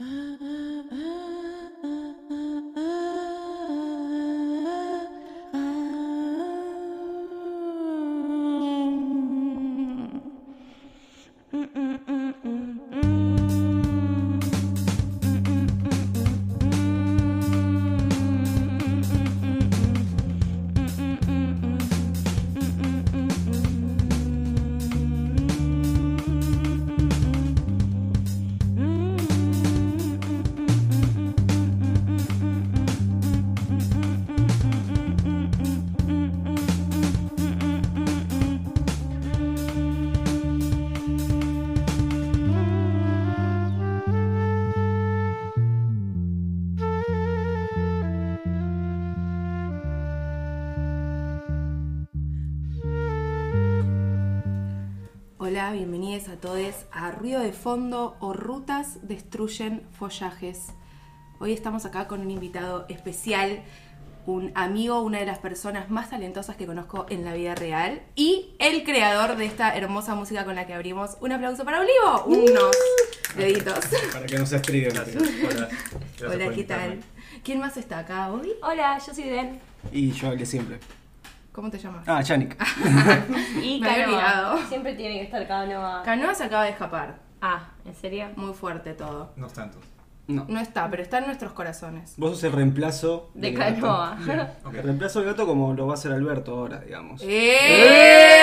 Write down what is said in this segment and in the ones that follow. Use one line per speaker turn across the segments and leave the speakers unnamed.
啊 Hola, bienvenidos a todos a Ruido de Fondo o Rutas Destruyen Follajes. Hoy estamos acá con un invitado especial, un amigo, una de las personas más talentosas que conozco en la vida real y el creador de esta hermosa música con la que abrimos. Un aplauso para Olivo, unos deditos.
Para que no se estriguen.
Gracias. Hola. Gracias
Hola, ¿qué tal? ¿Quién más está acá hoy?
Hola, yo soy Den.
Y yo el de siempre.
¿Cómo te llamas?
Ah, Yannick.
Y
Me había olvidado.
Canoa. Siempre tiene que estar Canoa.
Canoa se acaba de escapar.
Ah, ¿en serio?
Muy fuerte todo.
No tantos.
No.
No está, pero está en nuestros corazones.
Vos sos el reemplazo
De
del gato.
Canoa.
El reemplazo del gato como lo va a hacer Alberto ahora, digamos.
¡Eh!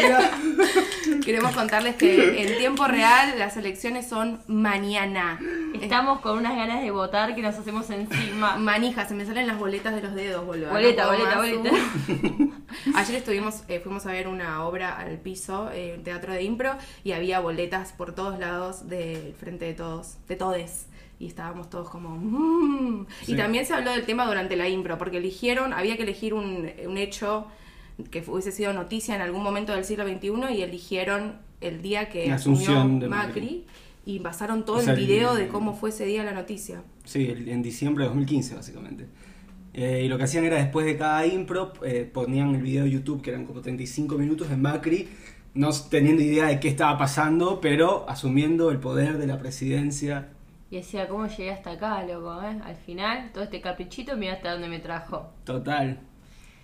Queremos contarles que en tiempo real las elecciones son mañana.
Estamos con unas ganas de votar que nos hacemos encima.
Manija, se me salen las boletas de los dedos, boludo.
Boleta,
No
boleta,
más.
boleta.
Ayer estuvimos, eh, fuimos a ver una obra al piso, eh, un teatro de impro, y había boletas por todos lados del frente de todos, de todes. Y estábamos todos como... "Mm".
Sí.
Y también se habló del tema durante la impro, porque eligieron, había que elegir un, un hecho que hubiese sido noticia en algún momento del siglo XXI y eligieron el día que
La
asumió
asunción de
Macri,
Macri.
Y pasaron todo
O sea,
el video
el-
de cómo fue ese día la noticia.
Sí, el- en diciembre de 2015, básicamente. Eh, y lo que hacían era después de cada impro, eh, ponían el video de YouTube, que eran como 35 minutos de Macri, no teniendo idea de qué estaba pasando, pero asumiendo el poder de la presidencia.
Y decía, ¿cómo llegué hasta acá, loco? eh? Al final, todo este caprichito, mira hasta dónde me trajo.
Total.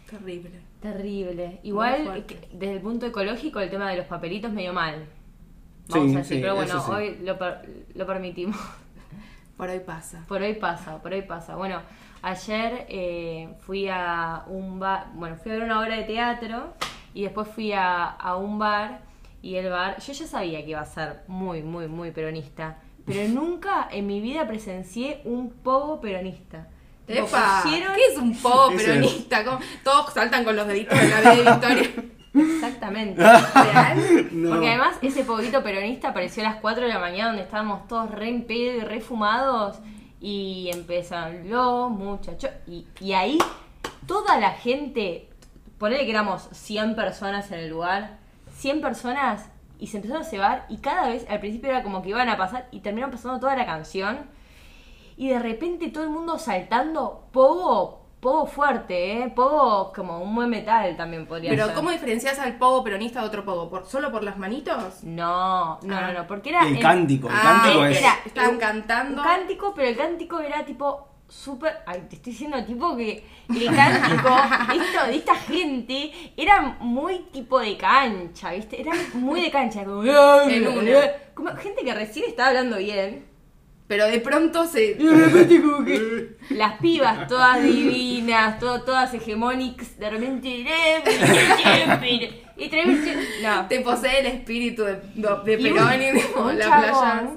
Terrible.
Terrible. Igual, desde el punto ecológico, el tema de los papelitos medio mal.
Sí,
Vamos a decir,
sí,
pero bueno,
sí.
hoy lo, per- lo permitimos.
Por hoy pasa.
Por hoy pasa, por hoy pasa. Bueno, ayer eh, fui a un bar, bueno, fui a ver una obra de teatro y después fui a, a un bar y el bar, yo ya sabía que iba a ser muy, muy, muy peronista, pero nunca en mi vida presencié un pogo peronista.
¡Epa! ¿Qué es un pogo peronista? ¿Cómo? Todos saltan con los deditos de la vida de Victoria.
Exactamente.
¿Real?
No.
Porque además ese poquito peronista apareció a las 4 de la mañana donde estábamos todos re en pedo y re fumados y empezaron los muchachos y, y ahí toda la gente, ponele que éramos 100 personas en el lugar, 100 personas y se empezaron a cebar y cada vez al principio era como que iban a pasar y terminaron pasando toda la canción y de repente todo el mundo saltando pogo, pogo fuerte, ¿eh? pogo como un buen metal también podría
Pero
ser.
¿cómo diferencias al pogo peronista de otro pogo? ¿Por, ¿Solo por las manitos?
No, no,
Ah.
no, no, porque era.
El cántico, el
Ah,
cántico es...
era-
Estaban
un-
cantando.
Un cántico, pero el cántico era tipo súper. Ay, te estoy diciendo, tipo que el cántico de, esto- de esta gente era muy tipo de cancha, ¿viste? Era muy de cancha. Como, como gente que recién estaba hablando bien.
Pero de pronto se...
Las pibas todas divinas, todo- todas hegemónicas, de repente. Y tremendo- No.
Te posee el espíritu de, de
Y un-
Perón y de
un
la playa.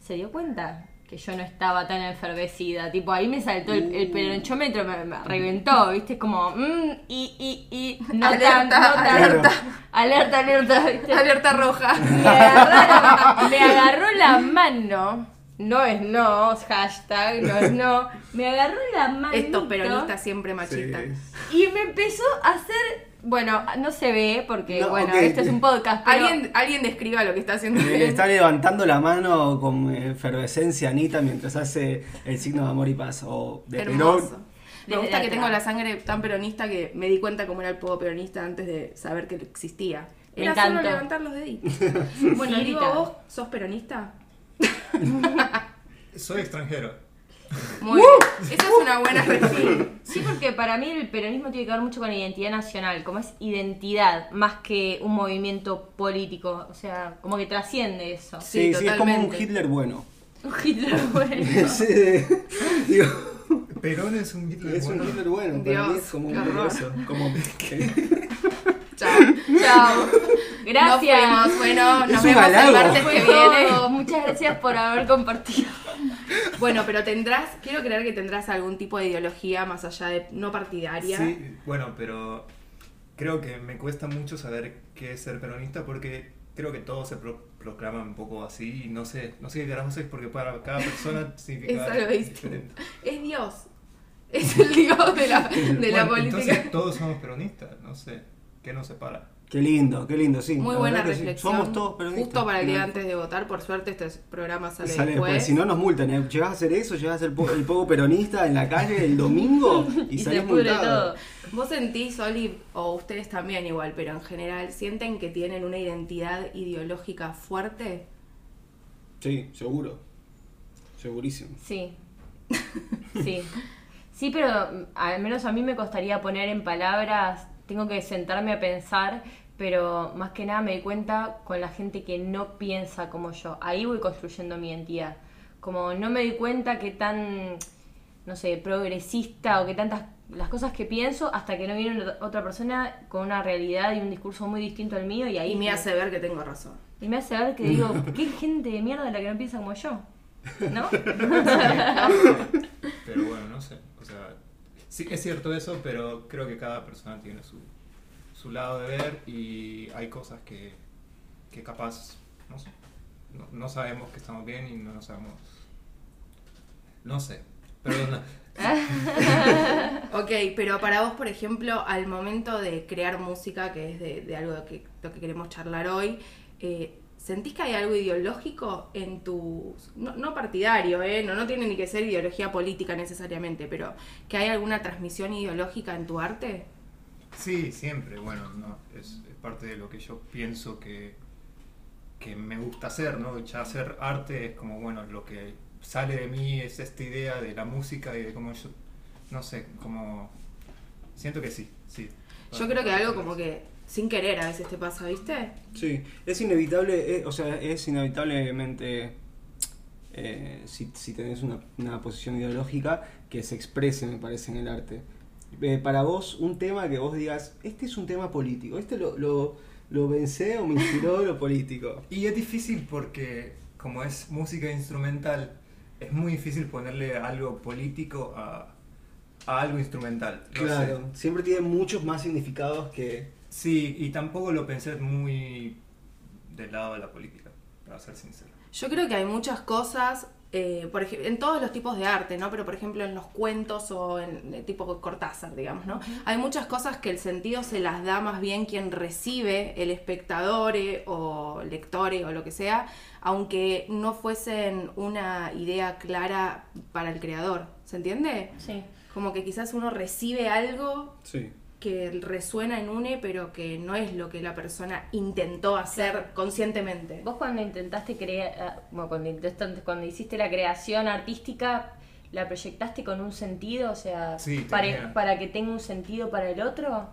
Se dio cuenta que yo no estaba tan enfervecida. Tipo, ahí me saltó el, el peronchómetro, me, me reventó, ¿viste? Como, mmm, y, y, y, no
Alerta,
tan, no tan.
alerta.
Alerta, alerta, ¿viste?
Alerta roja.
Me agarraron- me agarró la mano. No es no, hashtag, no es no. Me agarró la mano.
Estos peronistas siempre machistas.
Sí.
Y me empezó a hacer. Bueno, no se ve porque,
No,
bueno,
ok.
este es un podcast. Pero
¿Alguien, alguien describa lo que está haciendo.
Eh, Le está levantando la mano con efervescencia Anita mientras hace el signo de amor y paz. O de
Hermoso.
Perón.
Me gusta que tengo la sangre tan peronista que me di cuenta cómo era el pogo peronista antes de saber que existía.
Me
Era solo levantar los deditos. bueno, digo. ¿vos sos peronista?
Soy extranjero.
Muy bien. Esa es una buena respuesta.
Sí, porque para mí el peronismo tiene que ver mucho con la identidad nacional, como es identidad, más que un movimiento político. O sea, como que trasciende eso.
Sí,
Sí, sí, es como un. Hitler bueno.
Un Hitler bueno.
Sí, digo,
Perón es un Hitler
es un
bueno.
Hitler bueno, para mí
Dios,
es como un como
Chao.
Chao. Gracias.
Nos fuimos. Bueno, nos vemos el martes que viene.
Muchas gracias por haber compartido.
Bueno, pero tendrás, quiero creer que tendrás algún tipo de ideología más allá de no partidaria.
Sí, bueno, pero creo que me cuesta mucho saber qué es ser peronista porque creo que todos se pro- proclaman un poco así y no sé, no sé qué carajo es porque para cada persona significa
Es algo distinto.
diferente.
Es Dios. Es el Dios de la, de la política.
Entonces todos somos peronistas, no sé, ¿qué nos separa?
Qué lindo, qué lindo, sí.
Muy buena
que sí.
reflexión.
Somos todos peronistas.
Justo para el día antes de votar, por suerte este programa sale,
Sale
después.
después, si no nos multan, ¿eh? llegás a hacer eso, llegás a ser po- el poco peronista en la calle el domingo y,
Y
salís multado.
todo.
¿Vos sentís, Oli, o ustedes también igual, pero en general, sienten que tienen una identidad ideológica fuerte?
Sí, seguro. Segurísimo.
Sí. Sí. Sí, pero mm, al menos a mí me costaría poner en palabras, tengo que sentarme a pensar, pero más que nada me di cuenta con la gente que no piensa como yo. Ahí voy construyendo mi identidad. Como no me di cuenta que tan, no sé, progresista o que tantas las cosas que pienso hasta que no viene una- otra persona con una realidad y un discurso muy distinto al mío y ahí
Y me hace ver que tengo razón.
y me hace ver que digo, qué gente de mierda la que no piensa como yo. ¿No?
Pero bueno, no sé, o sea, sí es cierto eso, pero creo que cada persona tiene su, su lado de ver y hay cosas que, que capaz, no sé, no, no sabemos que estamos bien y no lo sabemos, no sé, perdona.
Ok, pero para vos, por ejemplo, al momento de crear música, que es de, de algo de que, lo que queremos charlar hoy, eh, ¿sentís que hay algo ideológico en tu... No, no partidario, ¿eh? No, no tiene ni que ser ideología política necesariamente, pero que hay alguna transmisión ideológica en tu arte?
Sí, siempre, bueno, no, es, es parte de lo que yo pienso que, que me gusta hacer, ¿no? Ya hacer arte es como, bueno, lo que sale de mí es esta idea de la música y de cómo yo, no sé, como... Siento que sí, sí.
Yo creo que algo como que sin querer a veces te pasa, ¿viste?
Sí, es inevitable, eh, o sea, es inevitablemente, eh, si, si tenés una, una posición ideológica, que se exprese, me parece, en el arte. Eh, para vos, un tema que vos digas, este es un tema político, este lo, lo, lo pensé o me inspiró lo político.
Y es difícil porque como es música instrumental, es muy difícil ponerle algo político a, a algo instrumental. no sé.
Claro, siempre tiene muchos más significados que...
Sí, y tampoco lo pensé muy del lado de la política, para ser sincero.
Yo creo que hay muchas cosas, eh, por ejemplo, en todos los tipos de arte, ¿no? Pero por ejemplo en los cuentos o en tipo Cortázar, digamos, ¿no? Hay muchas cosas que el sentido se las da más bien quien recibe, el espectador eh, o lectore o lo que sea, aunque no fuesen una idea clara para el creador. ¿Se entiende?
Sí.
Como que quizás uno recibe algo
Sí.
Que resuena en une, pero que no es lo que la persona intentó hacer
Claro.
conscientemente.
Vos cuando intentaste crear, bueno, cuando, intentaste- cuando hiciste la creación artística, ¿la proyectaste con un sentido? O sea,
Sí,
para, que tenga un sentido para el otro.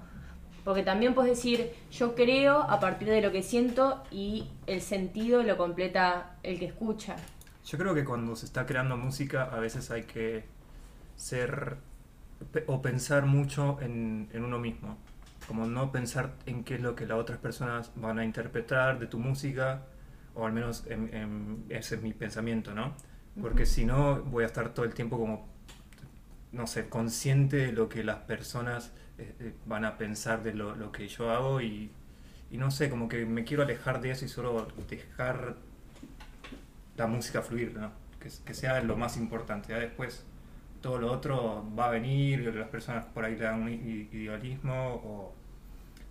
Porque también puedes decir, yo creo a partir de lo que siento y el sentido lo completa el que escucha.
Yo creo que cuando se está creando música a veces hay que ser o pensar mucho en, en uno mismo. Como no pensar en qué es lo que las otras personas van a interpretar de tu música, o al menos en- en- ese es mi pensamiento, ¿no? Porque si no voy a estar todo el tiempo como, no sé, consciente de lo que las personas eh, eh, van a pensar de lo, lo que yo hago y, y no sé, como que me quiero alejar de eso y solo dejar la música fluir, ¿no? Que, que sea lo más importante. Ya después todo lo otro va a venir, las personas por ahí le dan un idealismo o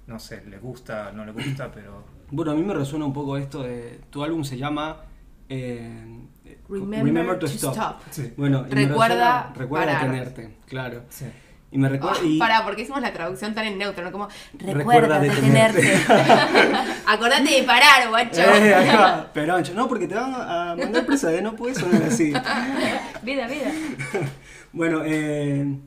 no sé, le gusta, no le gusta, pero
Bueno, a mí me resuena un poco esto de... Tu álbum se llama... eh,
Remember, to, stop.
sí.
Bueno, y
Recuerda
resuena- recuerda
parar.
detenerte, claro.
Sí.
Y me recuerda.
Oh,
y-
Pará, porque hicimos la traducción tan en neutro, ¿no? Como, recuerda,
Recuerda
detenerte.
detenerte.
Acordate de parar, guacho.
Eh, Peroncho. No, porque te van a mandar presa, ¿eh? No puedes sonar así.
Vida, vida.
Bueno, eh,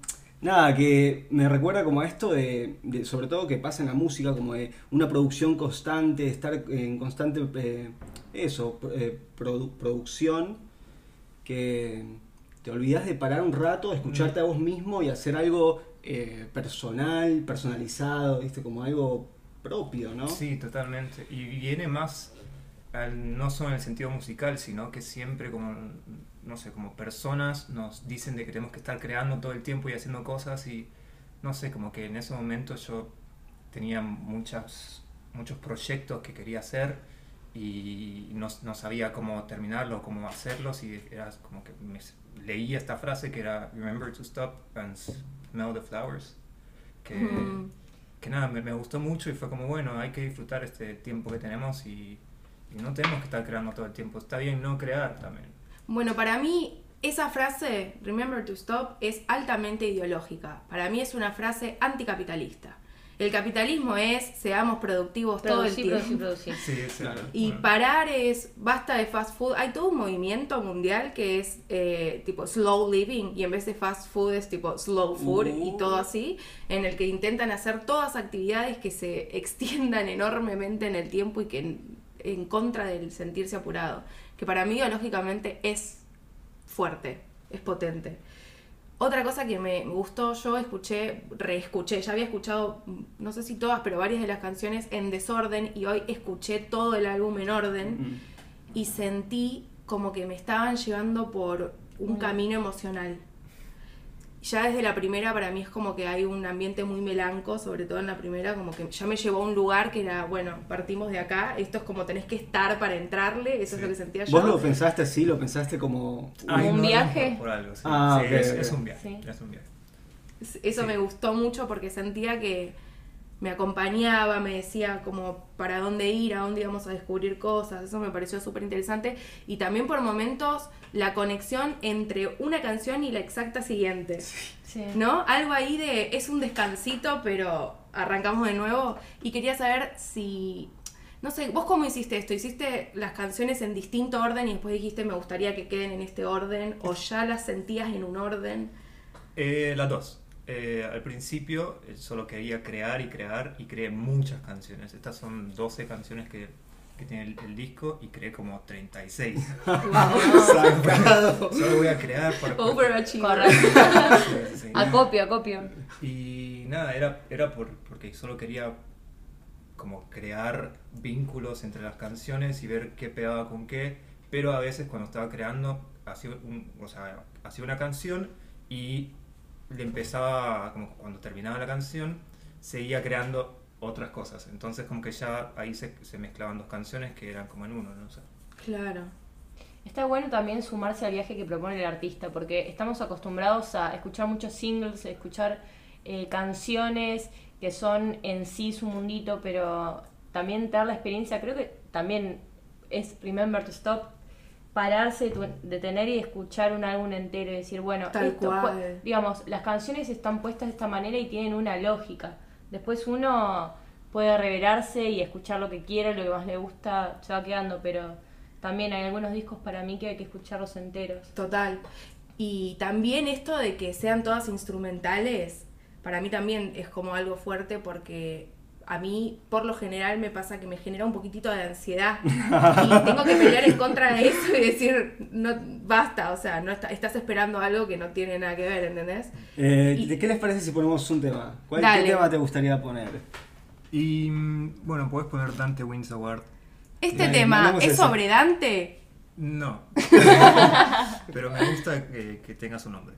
nada, que me recuerda como a esto de, sobre todo que pasa en la música, como de una producción constante, estar en constante, eh, eso, eh, produ- producción, que te olvidas de parar un rato, escucharte a vos mismo y hacer algo eh, personal, personalizado, ¿viste? Como algo propio, ¿no?
Sí, totalmente. Y viene más, al- no solo en el sentido musical, sino que siempre como, no sé, como personas nos dicen de que tenemos que estar creando todo el tiempo y haciendo cosas y, no sé, como que en ese momento yo tenía muchas, muchos proyectos que quería hacer y no, no sabía cómo terminarlos, cómo hacerlos y era como que me, leía esta frase que era Remember to stop and smell the flowers. Que,
Mm.
que nada, me, me gustó mucho y fue como, bueno, hay que disfrutar este tiempo que tenemos y, y no tenemos que estar creando todo el tiempo. Está bien no crear también.
Bueno, para mí esa frase, Remember to Stop, es altamente ideológica. Para mí es una frase anticapitalista. El capitalismo es seamos productivos todo el tiempo.
producir, producir.
Sí, es
Claro.
Y
bueno.
parar es basta de fast food. Hay todo un movimiento mundial que es eh, tipo slow living y en vez de fast food es tipo slow food y
Uh.
todo así, en el que intentan hacer todas actividades que se extiendan enormemente en el tiempo y que en, en contra del sentirse apurado. Que para mí ideológicamente es fuerte, es potente. Otra cosa que me gustó, yo escuché, reescuché, ya había escuchado, no sé si todas, pero varias de las canciones en desorden y hoy escuché todo el álbum en orden y sentí como que me estaban llevando por un camino emocional. Ya desde la primera para mí es como que hay un ambiente muy melanco, sobre todo en la primera, como que ya me llevó a un lugar que era, bueno, partimos de acá, esto es como tenés que estar para entrarle, eso es lo que sentía yo.
¿Vos lo pensaste así? ¿Lo pensaste como.?
Como un
no,
viaje.
Por, por algo, sí.
Ah,
Sí, es, un viaje.
Sí.
Es un viaje.
Eso
Sí.
me gustó mucho porque sentía que me acompañaba, me decía como para dónde ir, a dónde íbamos a descubrir cosas, eso me pareció súper interesante. Y también por momentos la conexión entre una canción y la exacta siguiente,
Sí.
¿no? Algo ahí de es un descansito, pero arrancamos de nuevo. Y quería saber si... No sé, ¿vos cómo hiciste esto? ¿Hiciste las canciones en distinto orden y después dijiste me gustaría que queden en este orden? ¿O ya las sentías en un orden?
Eh, las dos. Eh, al principio eh, solo quería crear y crear y creé muchas canciones. Estas son 12 canciones que, que tiene el, el disco y creé como 36.
Sacado.
solo voy a crear para...
Overachiever.
Correcto.
Sí, sí, sí.
Acopio, acopio.
Y nada, era, era por, porque solo quería como crear vínculos entre las canciones y ver qué pegaba con qué, pero a veces cuando estaba creando hacía, un- o sea, hacía una canción y le empezaba, como cuando terminaba la canción, seguía creando otras cosas. Entonces como que ya ahí se, se mezclaban dos canciones que eran como en uno, ¿no? O sea,
Claro.
Está bueno también sumarse al viaje que propone el artista, porque estamos acostumbrados a escuchar muchos singles, a escuchar eh, canciones que son en sí su mundito, pero también te da la experiencia, creo que también es Remember to Stop, pararse, tu- detener y escuchar un álbum entero y decir, bueno,
Tal
esto,
cual.
digamos, las canciones están puestas de esta manera y tienen una lógica. Después uno puede revelarse y escuchar lo que quiere, lo que más le gusta, se va quedando, pero también hay algunos discos para mí que hay que escucharlos enteros.
Total. Y también esto de que sean todas instrumentales, para mí también es como algo fuerte porque a mí por lo general me pasa que me genera un poquitito de ansiedad y tengo que pelear en contra de eso y decir, no, basta, o sea, no está- estás esperando algo que no tiene nada que ver, ¿entendés?
Eh,
Y-
¿De qué les parece si ponemos un tema? ¿Cuál qué tema te gustaría poner?
Y mm, bueno, puedes poner Dante Wins Award.
Este
Dale,
tema
mandemos
es sobre Dante.
No. Pero me gusta que, que tenga su nombre.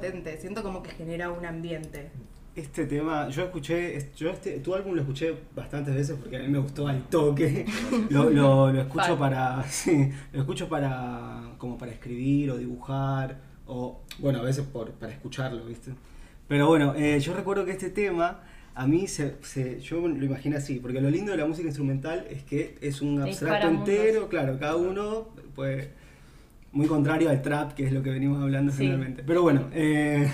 Potente, siento como que genera un ambiente.
Este tema, yo escuché, es- yo este, tu álbum lo escuché bastantes veces porque a mí me gustó al toque. Lo, lo, lo escucho para, sí, lo escucho para, como para escribir o dibujar o, bueno, a veces por, para escucharlo, ¿viste? Pero bueno, eh, yo recuerdo que este tema a mí se, se- yo lo imagino así, porque lo lindo de la música instrumental es que es un abstracto entero, claro, cada uno pues muy contrario al trap, que es lo que venimos hablando
Sí.
generalmente. Pero bueno, eh,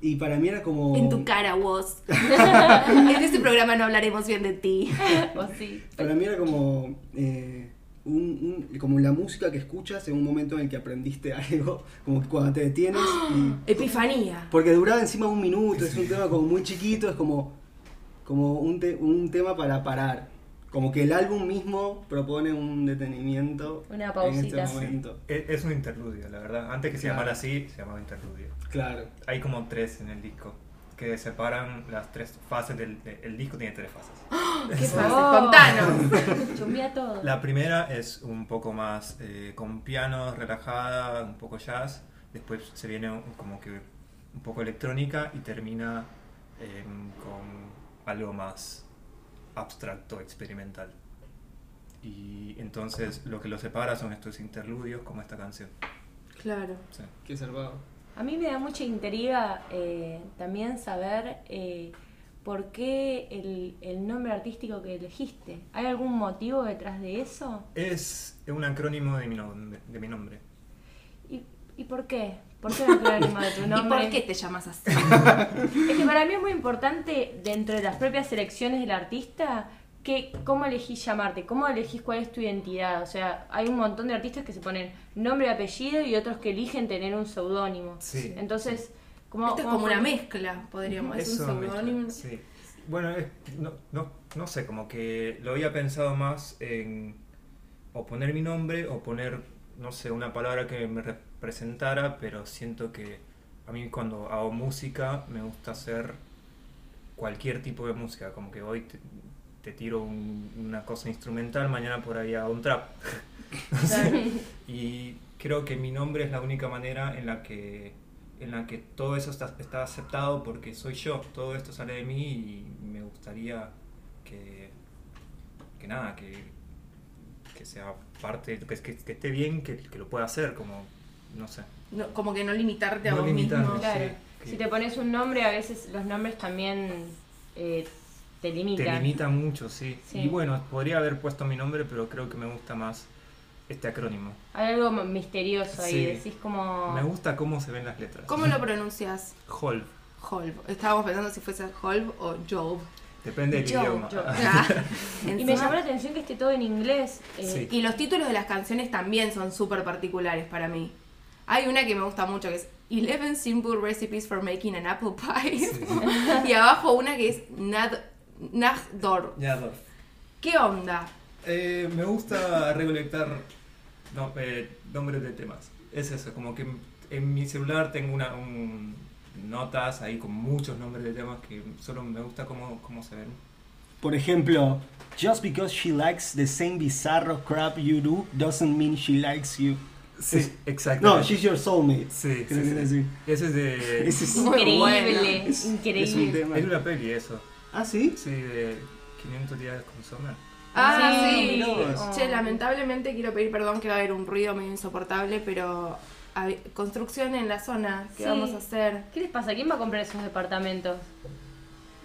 y para mí era como
En tu cara, vos. en este programa no hablaremos bien de ti.
O sí.
Para mí era como, eh, un, un- como la música que escuchas en un momento en el que aprendiste algo, como cuando te detienes y...
Epifanía.
Porque duraba encima un minuto, es un tema como muy chiquito, es como, como un, te- un tema para parar. Como que el álbum mismo propone un detenimiento
Una
en
pausita.
este momento.
Es, es un interludio, la verdad. Antes que se
Claro.
llamara así, se llamaba interludio.
Claro.
Hay como tres en el disco que separan las tres fases del de- el disco tiene tres fases.
¿Qué
Oh.
pasa? Contanos.
Chumbea todo.
La primera es un poco más eh, con piano, relajada, un poco jazz. Después se viene un- como que un poco electrónica y termina em, con algo más abstracto, experimental. Y entonces lo que lo separa son estos interludios como esta canción.
Claro.
Sí.
Qué salvado.
A mí me da mucha intriga eh, también saber eh, por qué el, el nombre artístico que elegiste. ¿Hay algún motivo detrás de eso?
Es un acrónimo de mi nombre. De mi nombre.
¿Y, y por qué? ¿Por qué el acrónimo de tu
¿Y
nombre?
por qué te llamas así?
Es que para mí es muy importante dentro de las propias selecciones del artista que cómo elegís llamarte, cómo elegís cuál es tu identidad. O sea, hay un montón de artistas que se ponen nombre y apellido y otros que eligen tener un seudónimo.
Sí.
Entonces, ¿cómo,
Esto es como una mezcla, podríamos decir. Un seudónimo.
sí. Bueno, es- no, no, no sé, como que lo había pensado más en o poner mi nombre o poner, no sé, una palabra que me representara, pero siento que a mí cuando hago música me gusta hacer cualquier tipo de música, como que hoy te, te tiro un- una cosa instrumental, mañana por ahí hago un trap. Y creo que mi nombre es la única manera en la que, en la que todo eso está, está aceptado porque soy yo, todo esto sale de mí y me gustaría que, que nada, que, que sea parte, que, que- que esté bien, que, que lo pueda hacer, como, no sé.
No, como que no limitarte a vos
limitarme.
mismo.
Claro.
Sí,
Si te pones un nombre, a veces los nombres también eh, te limitan.
Te limita mucho, sí.
Sí.
Y bueno, podría haber puesto mi nombre, pero creo que me gusta más este acrónimo.
Hay algo misterioso ahí,
Sí.
decís como...
Me gusta cómo se ven las letras.
¿Cómo lo pronuncias?
Holv.
Holv. Estábamos pensando si fuese Holv o Job.
Depende del
Yo,
idioma.
yo.
Y
Y me llamó la atención que esté todo en inglés. eh,
Sí.
Y los títulos de las canciones también son súper particulares para mí. Hay una que me gusta mucho que es 11 Simple Recipes for Making an Apple Pie. y abajo una que es Nad
dos.
¿Qué onda?
Eh, me gusta recolectar no, eh, nombres de temas. Es eso, como que en mi celular tengo una, un- notas ahí con muchos nombres de temas que solo me gusta cómo, cómo se ven.
Por ejemplo, just because she likes the same bizarro crap you do doesn't mean she likes you.
Sí, exacto.
No, she's your soulmate.
Sí,
Creo
sí,
que
sí.
es así.
Ese es de...
Ese es-
Increíble,
bueno.
Es-
increíble.
es un tema.
Es una peli eso.
Ah, sí.
Sí, de 500 días con Summer.
Ah,
Sí,
sí. Che, lamentablemente quiero pedir perdón que va a haber un ruido medio insoportable, pero hay construcción en la zona. ¿Qué
Sí.
vamos a hacer?
¿Qué les pasa? ¿Quién va a comprar esos departamentos?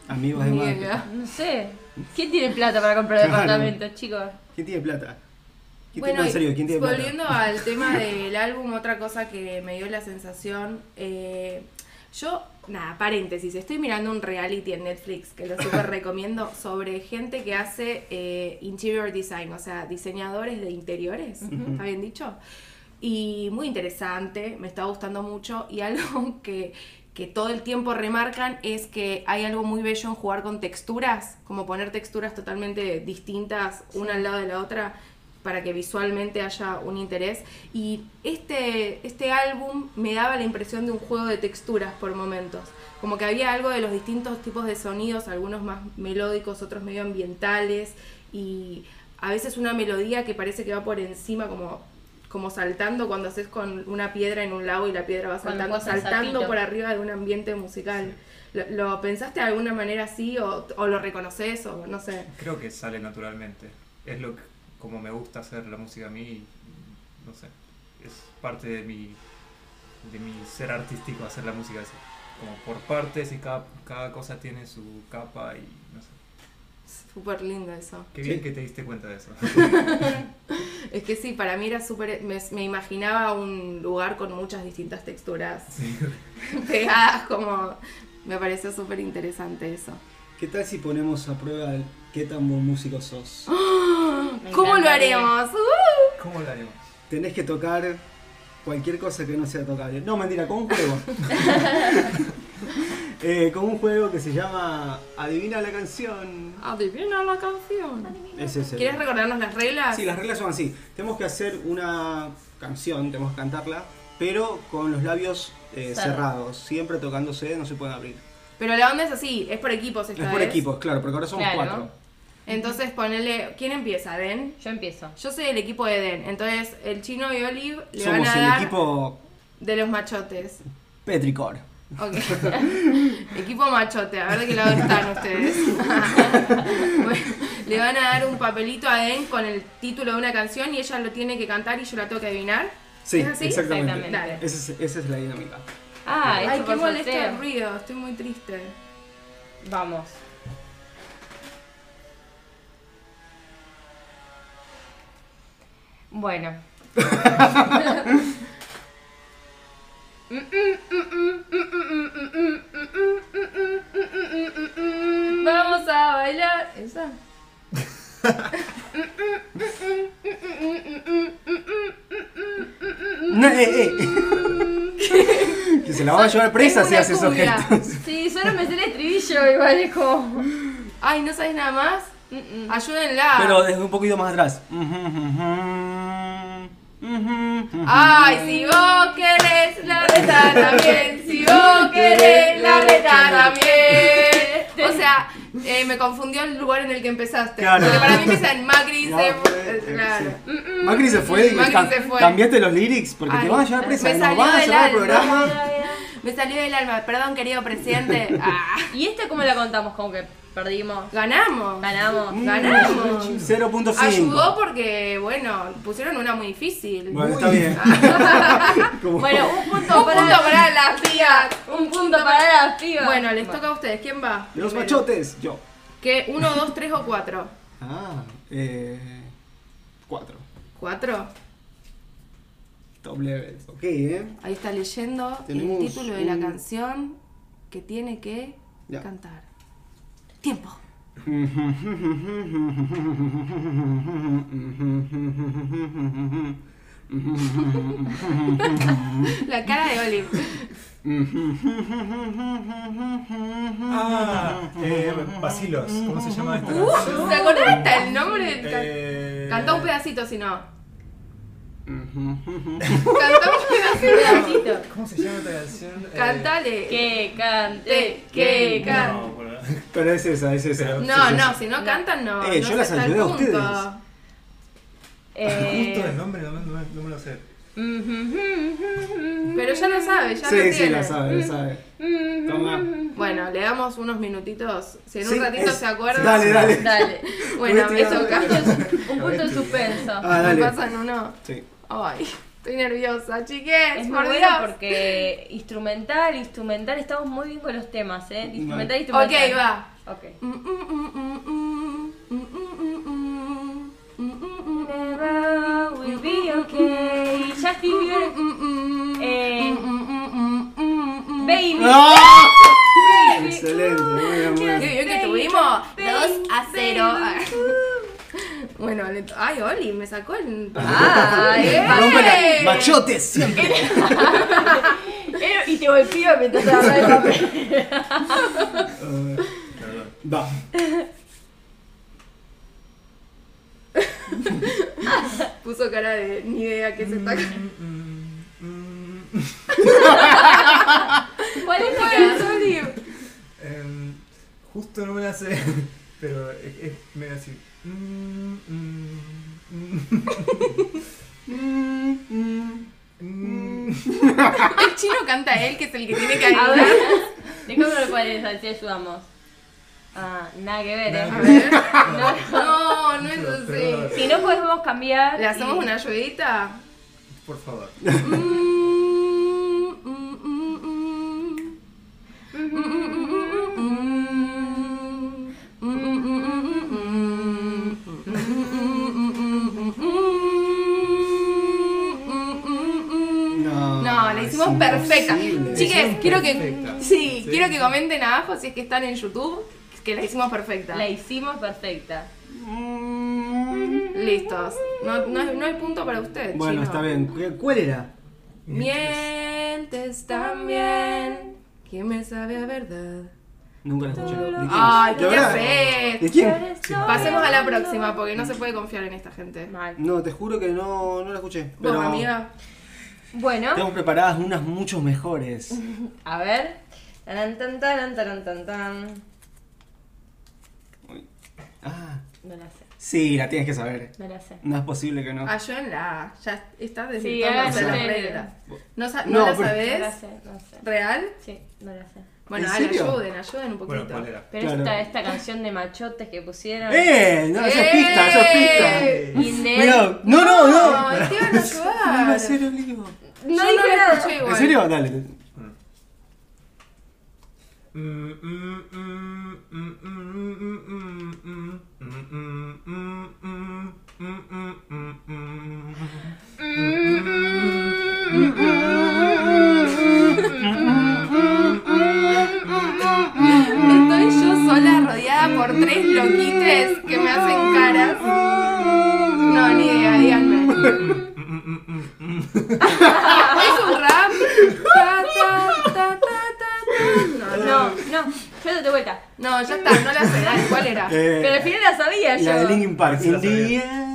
Amigos de Marco.
No sé. ¿Quién tiene plata para comprar
Claro.
departamentos, chicos?
¿Quién tiene plata? ¿Quién
Bueno,
en serio, ¿quién tiene
volviendo al tema del álbum, otra cosa que me dio la sensación, eh, yo, nada, paréntesis, estoy mirando un reality en Netflix que lo súper recomiendo sobre gente que hace eh, interior design, o sea, diseñadores de interiores,
Ujú.
¿está bien dicho? Y muy interesante, me está gustando mucho y algo que, que todo el tiempo remarcan es que hay algo muy bello en jugar con texturas, como poner texturas totalmente distintas una al lado de la otra para que visualmente haya un interés. Y este, este álbum me daba la impresión de un juego de texturas por momentos. Como que había algo de los distintos tipos de sonidos, algunos más melódicos, otros medio ambientales, y a veces una melodía que parece que va por encima, como como saltando cuando haces con una piedra en un lago y la piedra va saltando, saltando por arriba de un ambiente musical. ¿Lo, lo pensaste de alguna manera así o, o lo reconoces o no sé?
Creo que sale naturalmente. Es lo que, como me gusta hacer la música a mí, y, no sé, es parte de mi, de mi ser artístico hacer la música así. Como por partes y cada, cada cosa tiene su capa y no sé.
Súper lindo eso.
Qué
Sí.
bien que te diste cuenta de eso.
Es que sí, para mí era súper... Me, me imaginaba un lugar con muchas distintas texturas
Sí.
pegadas como... Me pareció súper interesante eso.
¿Qué tal si ponemos a prueba el qué tan buen músico sos?
¿Cómo lo haremos? ¡Uh!
¿Cómo lo haremos?
Tenés que tocar cualquier cosa que no sea tocable. No, mentira, con un juego. Eh, con un juego que se llama Adivina la canción.
Adivina la canción.
Ese es el-
¿Quieres recordarnos las reglas?
Sí, las reglas son así. Tenemos que hacer una canción, tenemos que cantarla, pero con los labios eh,
Cerrados.
Siempre tocándose, no se pueden abrir.
Pero la onda es así, es por equipos esta
Es por
vez.
equipos, claro, porque ahora somos
Claro.
cuatro.
Entonces ponele... ¿Quién empieza? ¿Den?
Yo empiezo.
Yo soy el equipo de Den. Entonces el chino y Olive le
Somos
van a
el
dar
equipo
de los machotes.
Petricor.
Ok. Equipo machote, a ver de qué lado están ustedes. Bueno, le van a dar un papelito a Den con el título de una canción y ella lo tiene que cantar y yo la tengo que adivinar.
Sí,
¿Es así?
exactamente.
Exactamente.
Dale.
Esa es, esa es la dinámica.
Ah,
Ay,
esto
qué
por
molesto
sorteo.
el ruido, estoy muy triste.
Vamos. Bueno.
Vamos a bailar. ¿Esa?
No, eh, eh. que se la va a llevar presa
Es
si hace esos gestos.
Sí, solo me sé el estribillo, igual es como.
Ay, ¿no sabes nada más?
Mm,
Ayúdenla.
Pero desde un poquito más atrás.
Ay, si vos querés la reta también, si vos querés la reta también. O sea, eh, me confundió el lugar en el que empezaste.
Claro.
Porque para mí empieza en Macri
Ya
se
fue,
Claro.
sí. Macri se fue
Macri
cam-
se fue.
cambiaste los lyrics porque
Ay,
te van a llevar presa.
me
Nos
salió
van a
del
llevar al
alma.
programa.
Me salió del alma. Perdón, querido presidente. Ah,
¿Y este cómo la contamos? Como que perdimos.
ganamos.
Ganamos.
Mm,
Ganamos.
0.5.
Ayudó porque, bueno, pusieron una muy difícil.
Bueno,
Muy-
está bien.
Bueno, un punto
Un
para,
punto para las pibas.
un punto para las pibas.
Bueno, les toca a ustedes. ¿Quién va?
Los
primero?
machotes, yo.
¿Qué? ¿Uno, dos, tres o cuatro?
Ah, eh. Cuatro.
¿Cuatro?
Top levels. Ok, eh.
Ahí está leyendo
Tenemos
el título de la canción que tiene que
Ya.
cantar. Tiempo. La cara de Olive.
Ah, eh, Vacilos. ¿Cómo se llama esta
Uh,
canción?
¿Se acordás hasta el nombre
Eh,
Canta un pedacito si no. Canta un pedacito.
¿Cómo se llama esta canción? Eh,
Cántale.
Que cante, que cante.
No,
Pero es esa, es esa.
Pero-
No,
Sí, sí,
no,
sí.
si no cantan no.
Eh,
no
yo las
está el
ayudé a
punto.
ustedes.
Eh,
Justo el nombre no, me- no, me- no me lo sé.
Pero ya lo sabe, ya lo
Sí,
tiene.
sí, la sabe, la sabe. Toma.
Bueno, le damos unos minutitos. Si en un
Sí,
ratito
es-
se acuerda.
Dale, dale.
Dale.
Bueno,
tirar-
Un punto de suspenso.
Ah,
¿Me
dale.
pasan uno?
Sí.
Ay, estoy nerviosa, chiques.
Es muy
por
bueno
Dios.
porque instrumental, instrumental, estamos muy bien con los temas, ¿eh? Instrumental,
Ok,
instrumental.
va.
Ok. Never will be okay. Justin Bieber. Eh, Baby.
¡Ah! Excelente, muy bien, muy
Qué
bien.
que estuvimos 2 a 0. Bueno, ay, Oli, me sacó el.
Ay,
¡Eh!
Rompe la- Machotes siempre.
Era- Y te golpeó mientras te agarraba el papel.
Eh, Va.
Puso cara de ni idea que se está.
¿Cuál es la.
Em, justo no me la sé, pero es, es medio así. Mm, mm, mm.
El chino canta él, que es el que tiene que
A
adivinar.
ver, ¿de cómo lo puedes así ayudamos? Ah, nada que ver, ¿eh? No.
No, no es así.
Si no podemos cambiar.
¿Le hacemos
y-
una ayudita?
Por favor.
Perfecta.
imposible.
Chiques,
hicimos
quiero que
perfecta.
sí,
Sí.
quiero que comenten abajo si es que están en YouTube que la hicimos perfecta.
La hicimos perfecta.
Listos. No, no, hay, no hay punto para usted.
Bueno,
chino.
está bien. ¿Cu- ¿Cuál era?
Mientes tan bien que me sabe a verdad.
Nunca la escuché. ¿De quién?
Ay,
¿De
¿qué haces?
¿De quién?
Pasemos a la próxima porque no se puede confiar en esta gente.
Mal.
No, te juro que no, no la escuché.
Vos,
Pero
amiga.
Bueno,
tengo preparadas unas mucho mejores.
a ver. Taran, tan, taran, taran, tan, tan.
Uy. Ah,
No la sé,
sí, la tienes que saber.
no la sé.
No es posible que no.
Ayúdenla. Ya está
Sí,
desvirtuándose
háganlo
las reglas. ¿No,
No,
¿no la
pero-
No la sé, no sé.
¿Real?
Sí, no la sé.
Bueno, ayuden, ayuden un poquito.
Bueno.
Pero
Claro.
esta, esta canción de machotes que pusieron.
¡Eh! No, eso es pista, eso es pista. Cuidado. No, no, no.
No, te iban a
No iba
ayudar.
a ser.
No
Yo
dije
no la
nada.
escuché igual.
¿En serio? Dale.
Estoy yo sola rodeada por tres loquites que me hacen caras. No, ni idea, díganme. ¿Es un rap? Ta, ta, ta, ta, ta, ta. No,
No, no, yo te doy vuelta.
no, ya está, no la sé. Dale, ¿Cuál era?
Eh,
Pero al final la sabía yo.
la de Linkin Park.
Sí, la sabía.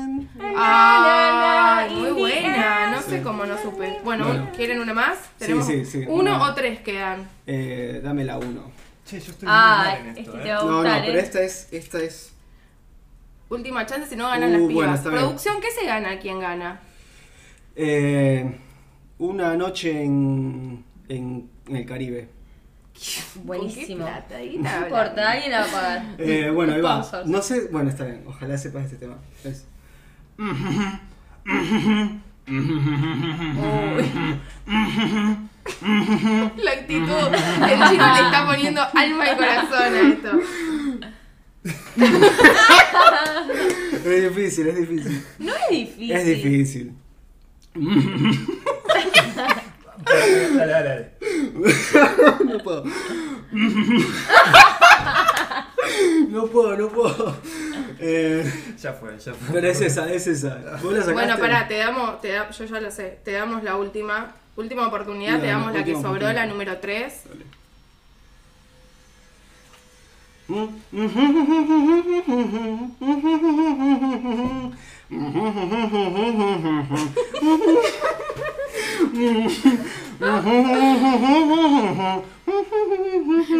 Ay, muy buena. No sé cómo no supe. Bueno,
Bueno.
¿quieren una más? Tenemos
sí, sí,
uno
una.
o tres quedan.
Eh, dame la uno.
Che, yo estoy
Ah,
muy mal en esto,
este
eh.
te va a
No, no, pero
¿eh?
esta es. Esta es.
Última chance si no ganan
Uh,
las
bueno,
pibas.
está bien.
Producción, ¿qué se gana? ¿Quién gana?
Eh, una noche en, en, en el Caribe.
Buenísimo. No importa, alguien la va a pagar.
Eh, bueno, ahí va. No sé. Bueno, está bien. Ojalá sepas este tema. Es.
La actitud. El chico le está poniendo alma y corazón a esto.
Es difícil, es difícil.
No es difícil.
Es difícil.
Dale, dale, dale.
No puedo. No puedo, no puedo. Eh,
Ya fue, ya fue.
pero es esa, es esa. ¿Vos la sacaste?
Bueno, pará, te damos, te da- yo ya lo sé, te damos la última, última oportunidad, te
Dale,
damos la que sobró, la número 3.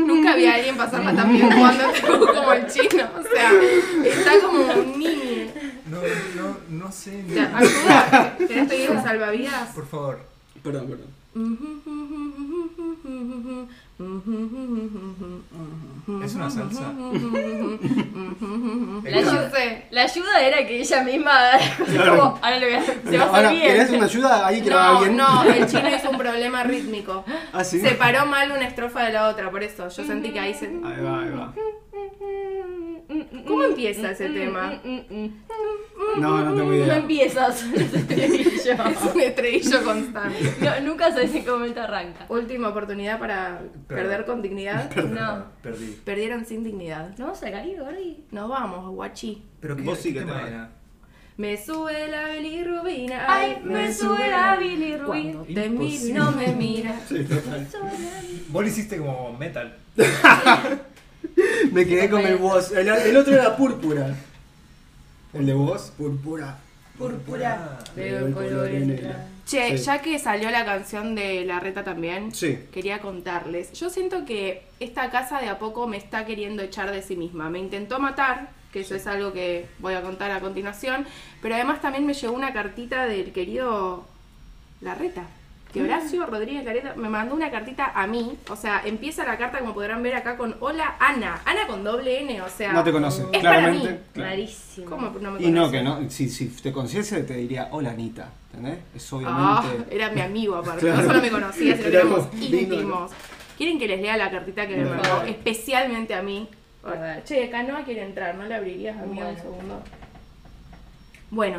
Nunca vi a alguien pasarla tan bien jugando como el chino, o sea, está como un niño.
No, no, no sé.
¿Te ayuda? ¿Querés pedir un salvavidas?
Por favor.
Perdón, perdón.
¿Es una salsa?
La ayuda, la ayuda era que ella misma. Como, ahora lo voy a hacer. Se va a
Ahora,
bien.
¿querés una ayuda? Ahí que la haga
No,
bien.
no, el chino hizo un problema rítmico.
Ah, sí.
Separó mal una estrofa de la otra, por eso yo sentí que ahí se...
Ahí va, ahí va.
¿Cómo empieza ese tema?
No, no tengo
No
idea.
empiezas. ese estribillo.
Es un estrellillo constante.
No, nunca sabes en qué momento arranca.
Última oportunidad para perder con dignidad.
No.
Perdí.
Perdieron sin dignidad.
¿No vamos al Caribe, Gordi?
Nos vamos, guachi.
Pero qué,
Vos sí que te?
Me sube la bilirrubina.
Ay, me sube la bilirrubina.
Te miro no me mira.
Sí, total.
Vos lo hiciste como metal.
Me quedé con el voz. El, el otro era púrpura. El de voz, púrpura.
Púrpura.
Veo
Veo
el
el
color
color
en
en
el-
la- Che,
Sí.
ya que salió la canción de La Reta también,
Sí.
quería contarles. Yo siento que esta casa de a poco me está queriendo echar de sí misma. Me intentó matar, que eso es algo que voy a contar a continuación, pero además también me llegó una cartita del querido La Reta. Que Horacio Rodríguez Lareta me mandó una cartita a mí. O sea, empieza la carta, como podrán ver acá, con Hola Ana. Ana con doble N, o sea.
No te conoce,
Es para
claramente.
mí.
Claro.
Rarísimo.
¿Cómo no me
Y no, que no. Si, si te conociese, te diría, hola Anita. ¿Entendés? Es
Ah,
obviamente.
era mi amigo aparte.
Claro.
No solo me conocía, sino que
Éramos
íntimos. ¿Quieren que les lea la cartita que me mandó especialmente a mí?
A ver.
Che, Canoa quiere entrar, ¿no le abrirías a mí
Bueno.
un segundo? Bueno,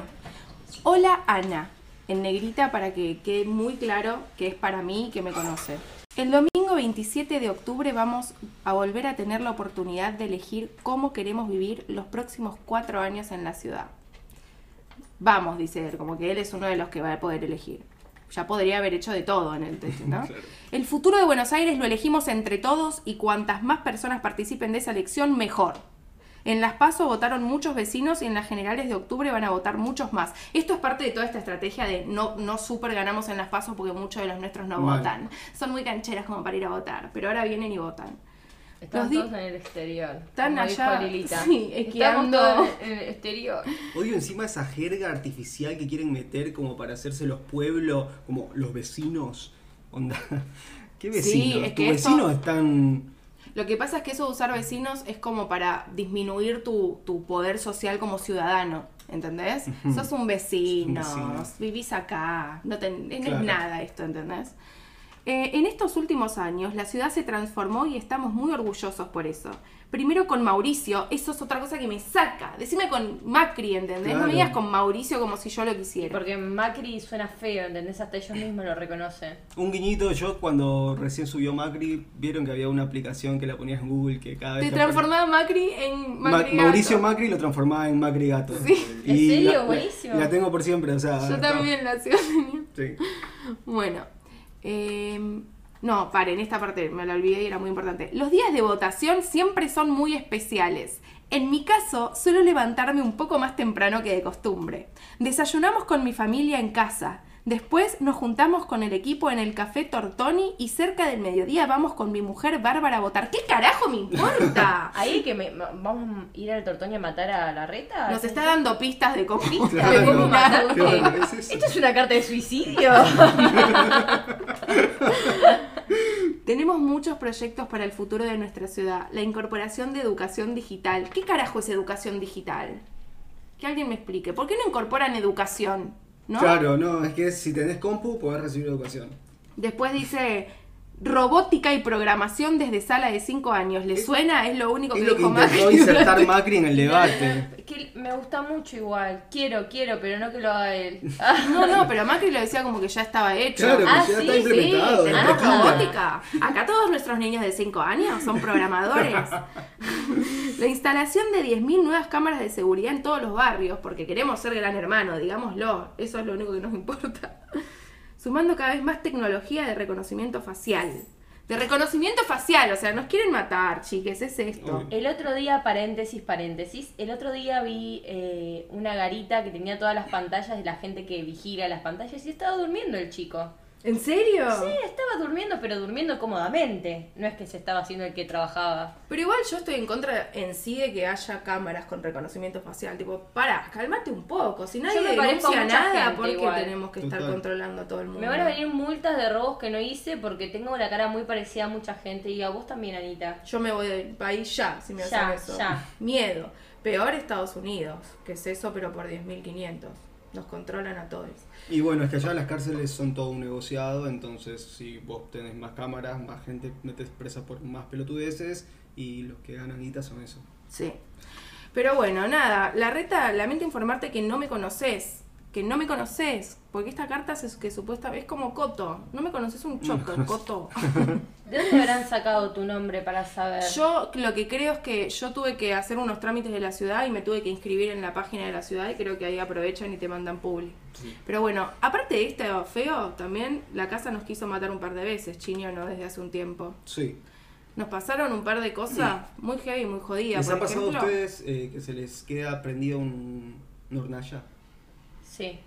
hola Ana, en negrita para que quede muy claro que es para mí y que me conoce. El domingo 27 de octubre vamos a volver a tener la oportunidad de elegir cómo queremos vivir los próximos cuatro años en la ciudad. Vamos, dice él, como que él es uno de los que va a poder elegir. Ya podría haber hecho de todo en el texto, ¿no?
Claro.
El futuro de Buenos Aires lo elegimos entre todos y cuantas más personas participen de esa elección, mejor. En las PASO votaron muchos vecinos y en las generales de octubre van a votar muchos más. Esto es parte de toda esta estrategia de no, no super ganamos en las PASO porque muchos de los nuestros no
Mal.
votan. Son muy cancheras como para ir a votar, pero ahora vienen y votan.
Están todos en el exterior.
Están allá, sí,
Estamos
esquiando.
todos en el exterior.
Odio encima esa jerga artificial que quieren meter como para hacerse los pueblos, como los vecinos. Onda. ¿Qué
Sí,
vecinos?
es
Tus
que eso-
vecinos están.
Lo que pasa es que eso de usar vecinos es como para disminuir tu, tu poder social como ciudadano. ¿Entendés? Sos un vecino,
Sos un vecino.
vivís acá, no, te- no
Claro.
es nada esto, ¿entendés? Eh, en estos últimos años la ciudad se transformó y estamos muy orgullosos por eso. Primero con Mauricio, eso es otra cosa que me saca. Decime con Macri, ¿entendés? No me digas con Mauricio como si yo lo quisiera.
Porque Macri suena feo, ¿entendés? Hasta ellos mismos lo reconocen.
Un guiñito, yo cuando recién subió Macri, vieron que había una aplicación que la ponías en Google que cada vez.
Te transformaba Macri en
Ma-
Macri
Mauricio
Gato.
Macri lo transformaba en Macri Gato.
Sí.
¿En serio?
la- la-
Buenísimo.
La, tengo por siempre, o sea.
Yo también la ciudad tenía.
Sí.
Bueno, eh, no, paren, esta parte me la olvidé y era muy importante. Los días de votación siempre son muy especiales. En mi caso, suelo levantarme un poco más temprano que de costumbre. Desayunamos con mi familia en casa. Después nos juntamos con el equipo en el café Tortoni y cerca del mediodía vamos con mi mujer Bárbara a votar. ¿Qué carajo me importa?
Ahí que me, vamos a ir al Tortoño a matar a la reta.
Nos está dando pistas de cómo,
¿Pistas
de
Claro.
cómo matar.
Claro, es eso.
Esto es una carta de suicidio.
Tenemos muchos proyectos para el futuro de nuestra ciudad. La incorporación de educación digital. ¿Qué carajo es educación digital? Que alguien me explique. ¿Por qué no incorporan educación? ¿No?
Claro, no, es que si tenés compu podés recibir educación.
Después dice robótica y programación desde sala de 5 años. ¿Le suena? Es lo único que
Es lo que
dijo
intentó
Macri.
insertar Macri en el debate.
que me gusta mucho igual. Quiero, quiero, pero no que lo haga él.
No, no, pero Macri lo decía como que ya estaba hecho.
Claro,
Ah,
ya
sí,
está
sí,
implementado. La escuela.
robótica. Acá todos nuestros niños de 5 años son programadores. La instalación de 10.000 nuevas cámaras de seguridad en todos los barrios, porque queremos ser gran hermano, digámoslo. Eso es lo único que nos importa. Sumando cada vez más tecnología de reconocimiento facial. De reconocimiento facial, o sea, nos quieren matar, chiques, es esto.
El otro día, paréntesis, paréntesis, el otro día vi eh, una garita que tenía todas las pantallas de la gente que vigila las pantallas y estaba durmiendo el chico.
¿En serio?
Sí, estaba durmiendo, pero durmiendo cómodamente. No es que se estaba haciendo el que trabajaba.
Pero igual yo estoy en contra en sí de que haya cámaras con reconocimiento facial. Tipo, para, cálmate un poco. Si nadie
Yo me parezco a
denuncia
mucha
nada, ¿por qué
igual.
tenemos que estar
Total.
controlando a todo el mundo?
Me van a venir multas de robos que no hice porque tengo la cara muy parecida a mucha gente y a vos también, Anita.
Yo me voy del país ya, si me
Ya,
hacen eso.
ya.
Miedo. Peor Estados Unidos, que es eso, pero por 10.500. Nos controlan a todos.
Y bueno, es que allá las cárceles son todo un negociado, entonces si vos tenés más cámaras, más gente metes presa por más pelotudeces y los que ganan guita son eso.
Sí. Pero bueno, nada, la reta, lamento informarte que no me conoces. Que no me conoces. Porque esta carta es que supuestamente es como Coto. No me conoces un
No
choto, Coto.
¿De dónde habrán sacado tu nombre para saber?
Yo lo que creo es que yo tuve que hacer unos trámites de la ciudad y me tuve que inscribir en la página de la ciudad y creo que ahí aprovechan y te mandan publi.
Sí.
Pero bueno, aparte de esto feo, también la casa nos quiso matar un par de veces, Chiño, ¿no? Desde hace un tiempo.
Sí.
Nos pasaron un par de cosas muy heavy, muy jodidas.
¿Les ha
Por
pasado a ustedes eh, que se les queda prendido un, un hornalla?
Sí.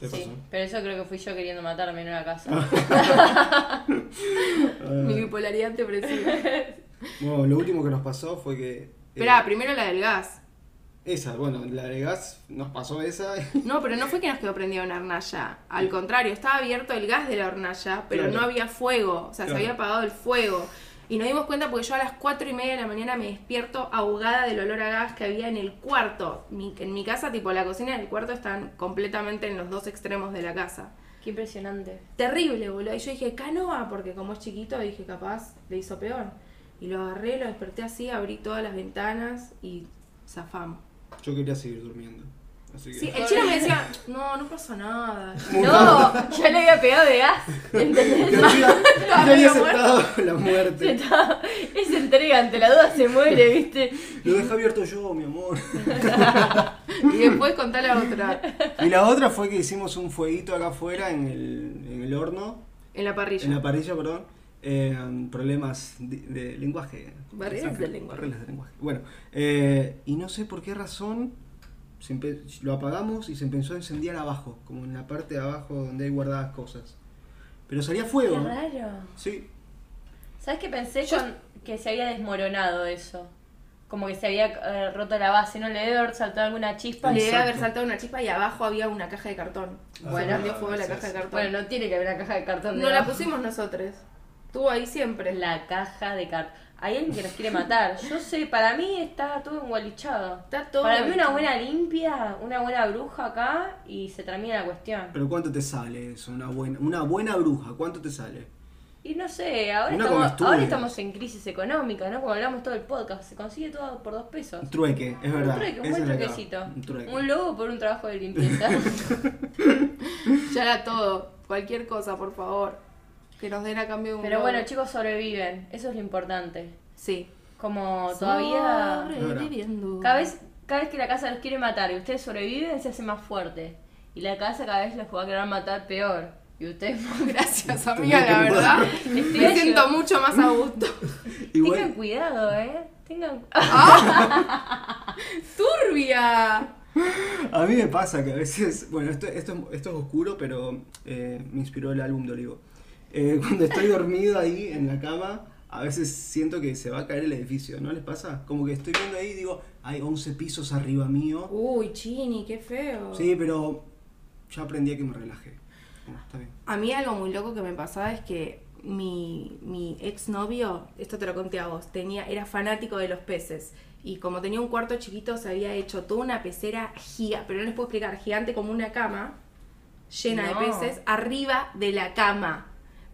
¿Te
sí,
pasó?
pero eso creo que fui yo queriendo matarme en una casa.
mi bipolaridad depresiva.
Bueno, lo último que nos pasó fue que... eh,
Esperá, primero la del gas.
Esa, bueno, la de gas nos pasó esa.
No, pero no fue que nos quedó prendida una hornalla. Al contrario, estaba abierto el gas de la hornalla, pero
Claro.
no había fuego. O sea,
Claro.
se había apagado el fuego. Y nos dimos cuenta porque yo a las 4 y media de la mañana me despierto ahogada del olor a gas que había en el cuarto. Mi- en mi casa, tipo, la cocina y el cuarto están completamente en los dos extremos de la casa.
Qué impresionante.
Terrible, boludo. Y yo dije, canoa, porque como es chiquito, dije, capaz le hizo peor. Y lo agarré, lo desperté así, abrí todas las ventanas y zafamos.
Yo quería seguir durmiendo. Así que.
Sí, el chino me decía, no, no pasa nada.
No, ya le había pegado de gas. ¿Entendés?
Yo había, yo aceptado la muerte.
Está- Es entrega, ante la duda se muere, ¿viste?
Lo dejé abierto yo, mi amor.
Y después contá la otra,
Y la otra fue que hicimos un fueguito acá afuera en el, en el horno,
en la parrilla.
en la parrilla, perdón. eh, problemas de, de lenguaje.
Barreras del lenguaje.
Barreras del lenguaje. Bueno, eh, y no sé por qué razón se lo apagamos y se empezó a encender abajo, como en la parte de abajo donde hay guardadas cosas. Pero salía
Qué
fuego.
raro.
Sí,
¿Sabes qué pensé
Yo-
con que se había desmoronado eso? Como que se había eh, roto la base, ¿no? Le debe haber saltado alguna chispa.
Le
y-
debe haber
Exacto.
saltado una chispa y abajo había una caja de cartón.
Ah,
Bueno, prendió fuego la caja de cartón.
Bueno, no tiene que haber una caja de cartón de
no la pusimos nosotros. Estuvo ahí siempre.
La caja de cartón. Hay alguien que nos quiere matar. Yo sé, para mí está todo engualichado.
Está todo
Para mí una buena limpia, una buena bruja acá y se termina la cuestión.
pero ¿cuánto te sale eso? Una buena, una buena bruja, ¿cuánto te sale?
Y no sé, ahora
Una
estamos,
comestible.
ahora estamos en crisis económica, ¿no? Como hablamos todo el podcast, se consigue todo por dos pesos.
Un trueque, es verdad.
Un trueque, un buen
clave, Un trueque.
Un logo por un trabajo de limpieza.
Ya era todo. Cualquier cosa, por favor. Que nos den a cambio de un
Pero bueno, chicos, sobreviven. Eso es lo importante.
Sí.
Como todavía.
Sobreviviendo.
Cada vez, cada vez que la casa los quiere matar y ustedes sobreviven, se hace más fuerte. Y la casa cada vez los va a querer matar peor. Y ustedes
Gracias, amiga, la verdad.
Estoy
Me siento mucho más a gusto.
Tengan cuidado, eh. Tengan.
¡Turbia!
a mí me pasa que a veces, bueno, esto, esto, es- esto es oscuro, pero eh, me inspiró el álbum de Olivo. Eh, cuando estoy dormido ahí en la cama, a veces siento que se va a caer el edificio, ¿no les pasa? Como que estoy viendo ahí y digo, hay 11 pisos arriba mío.
Uy, Chini, qué feo.
Sí, pero ya aprendí a que me relaje. Bueno, está bien.
A mí algo muy loco que me pasaba es que mi, mi exnovio, esto te lo conté a vos, tenía, era fanático de los peces. Y como tenía un cuarto chiquito, se había hecho toda una pecera gigante, pero no les puedo explicar, gigante como una cama, llena
No.
de peces, arriba de la cama.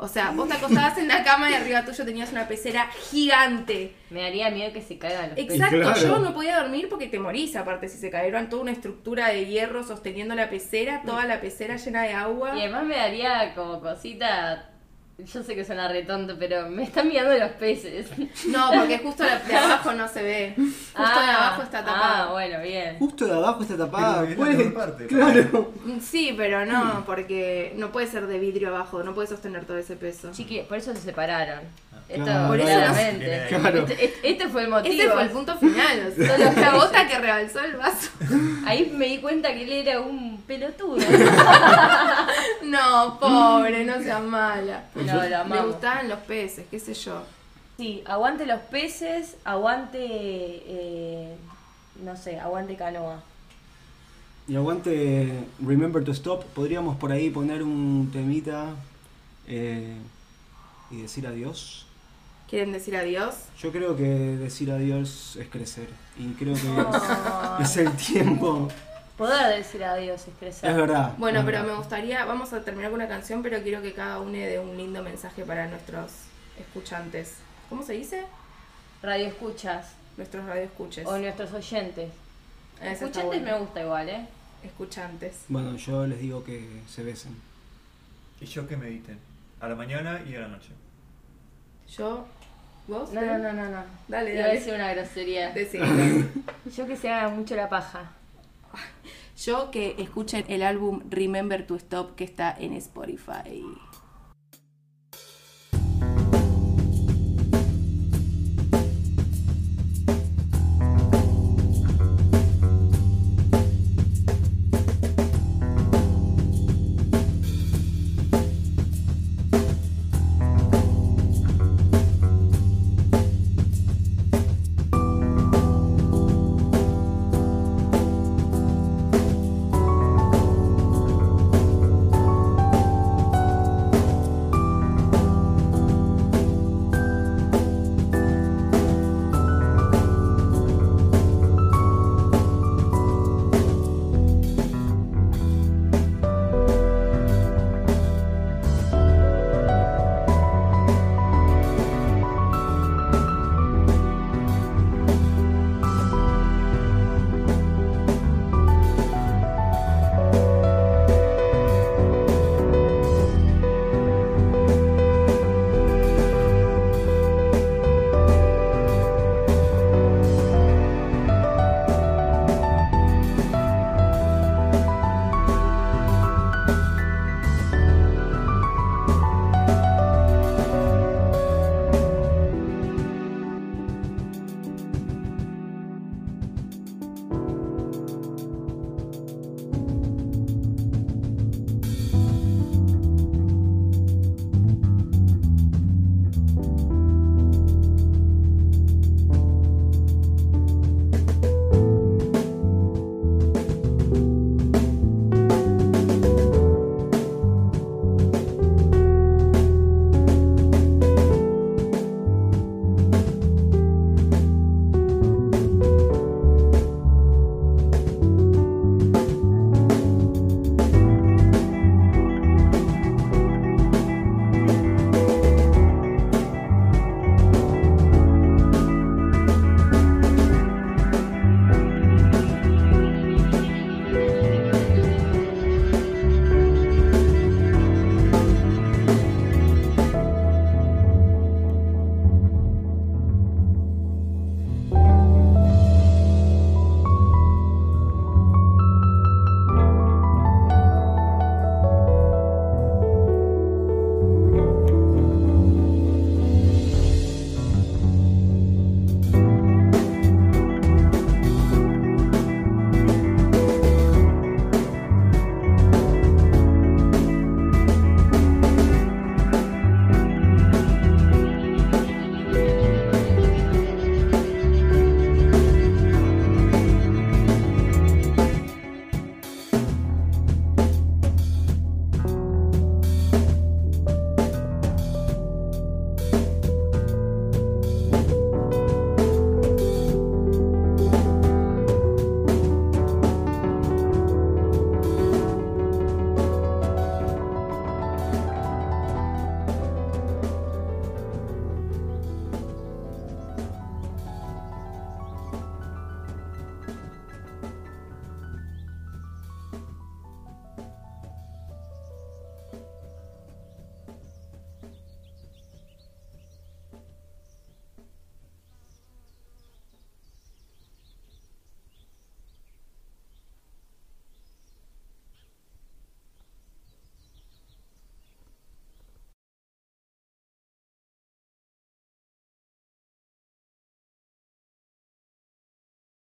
O sea, vos te acostabas en la cama y arriba tuyo tenías una pecera gigante.
Me daría miedo que se caigan los peces.
Exacto,
claro.
yo no podía dormir porque te morís, aparte si se cayeron toda una estructura de hierro sosteniendo la pecera, toda la pecera llena de agua.
Y además me daría como cosita. Yo sé que suena retonto, pero me están mirando los peces.
No, porque justo de abajo no se ve. Justo de abajo está
Ah,
tapado.
bueno, bien.
Justo de abajo está tapada.
Es la
puede-
parte,
claro.
Sí, pero no, porque no puede ser de vidrio abajo, no puede sostener todo ese peso.
Chiqui, por eso se separaron. Esto.
Por eso
claramente.
Claro.
Este, este- este fue el motivo.
Ese fue el punto final, o sea, la gota que rebalsó el vaso.
Ahí me di cuenta que él era un pelotudo.
No, pobre, no seas mala.
No, lo
Le
amamos.
gustaban los peces, qué sé yo.
Sí, aguante los peces, aguante. eh, no sé, aguante canoa.
Y aguante Remember to Stop. Podríamos por ahí poner un temita eh, y decir adiós.
¿Quieren decir adiós?
Yo creo que decir adiós es crecer. Y creo que
Oh.
es, es el tiempo.
Poder decir adiós es crecer.
Es verdad.
Bueno,
es
pero
verdad.
me gustaría, vamos a terminar con una canción, pero quiero que cada uno dé un lindo mensaje para nuestros escuchantes. ¿Cómo se dice?
Radio escuchas
Nuestros radioescuches.
o nuestros oyentes.
Está
Escuchantes me gusta igual, ¿eh?
Escuchantes.
Bueno, yo les digo que se besen.
Y yo que mediten. A la mañana y a la noche.
Yo, vos.
No, no, no, no, no.
Dale,
Iba a decir una grosería. Yo que se haga mucho la paja.
Yo que escuchen el álbum Remember to Stop que está en Spotify.